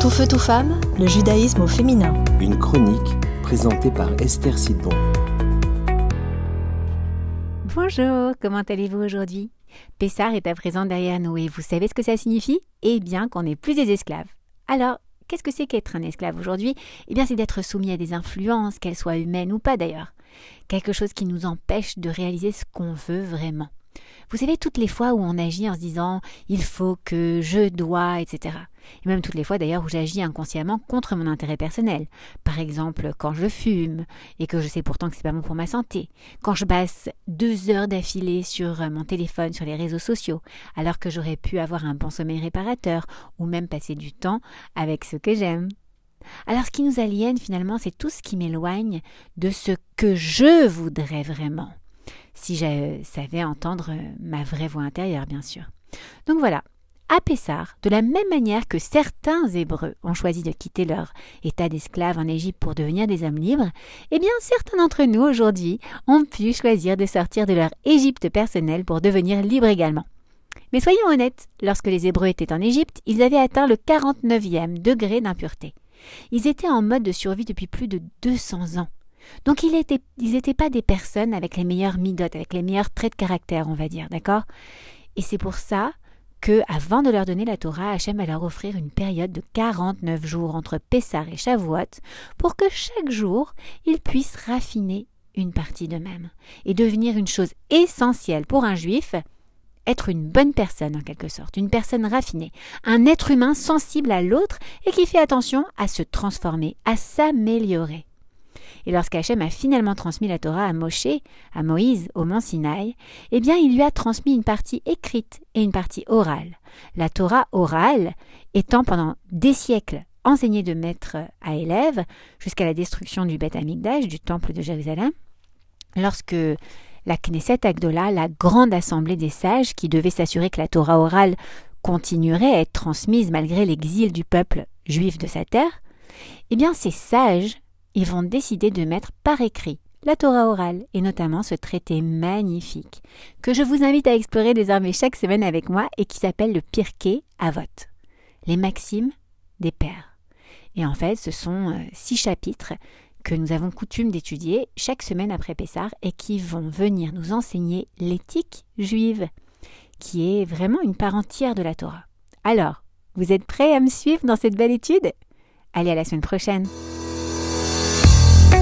Tout feu, tout femme, le judaïsme au féminin. Une chronique présentée par Esther Sidbon. Bonjour, comment allez-vous aujourd'hui? Pessar est à présent derrière nous et vous savez ce que ça signifie? Eh bien qu'on n'est plus des esclaves. Alors, qu'est-ce que c'est qu'être un esclave aujourd'hui? Eh bien c'est d'être soumis à des influences, qu'elles soient humaines ou pas d'ailleurs. Quelque chose qui nous empêche de réaliser ce qu'on veut vraiment. Vous savez, toutes les fois où on agit en se disant il faut que, je dois, etc. Et même toutes les fois d'ailleurs où j'agis inconsciemment contre mon intérêt personnel. Par exemple, quand je fume et que je sais pourtant que c'est pas bon pour ma santé. Quand je passe deux heures d'affilée sur mon téléphone, sur les réseaux sociaux, alors que j'aurais pu avoir un bon sommeil réparateur ou même passer du temps avec ceux que j'aime. Alors ce qui nous aliène finalement, c'est tout ce qui m'éloigne de ce que je voudrais vraiment si je savais entendre ma vraie voix intérieure, bien sûr. Donc voilà, à Pessar, de la même manière que certains Hébreux ont choisi de quitter leur état d'esclaves en Égypte pour devenir des hommes libres, eh bien certains d'entre nous aujourd'hui ont pu choisir de sortir de leur Égypte personnelle pour devenir libres également. Mais soyons honnêtes, lorsque les Hébreux étaient en Égypte, ils avaient atteint le 49e degré d'impureté. Ils étaient en mode de survie depuis plus de 200 ans. Donc ils n'étaient pas des personnes avec les meilleures midotes, avec les meilleurs traits de caractère, on va dire, d'accord? Et c'est pour ça que, avant de leur donner la Torah, Hachem va leur offrir une période de 49 jours entre Pessar et Shavuot pour que chaque jour, ils puissent raffiner une partie d'eux-mêmes et devenir une chose essentielle pour un juif, être une bonne personne en quelque sorte, une personne raffinée, un être humain sensible à l'autre et qui fait attention à se transformer, à s'améliorer. Et lorsqu'Hachem a finalement transmis la Torah à Moshe, à Moïse, au mont Sinaï, eh bien il lui a transmis une partie écrite et une partie orale. La Torah orale étant pendant des siècles enseignée de maître à élève jusqu'à la destruction du Beth Amikdash, du temple de Jérusalem, lorsque la Knesset Agdola, la grande assemblée des sages qui devait s'assurer que la Torah orale continuerait à être transmise malgré l'exil du peuple juif de sa terre, eh bien ces sages ils vont décider de mettre par écrit la Torah orale et notamment ce traité magnifique que je vous invite à explorer désormais chaque semaine avec moi et qui s'appelle le Pirkei Avot, les maximes des pères. Et en fait, ce sont euh, six chapitres que nous avons coutume d'étudier chaque semaine après Pessar et qui vont venir nous enseigner l'éthique juive, qui est vraiment une part entière de la Torah. Alors, vous êtes prêts à me suivre dans cette belle étude? Allez, à la semaine prochaine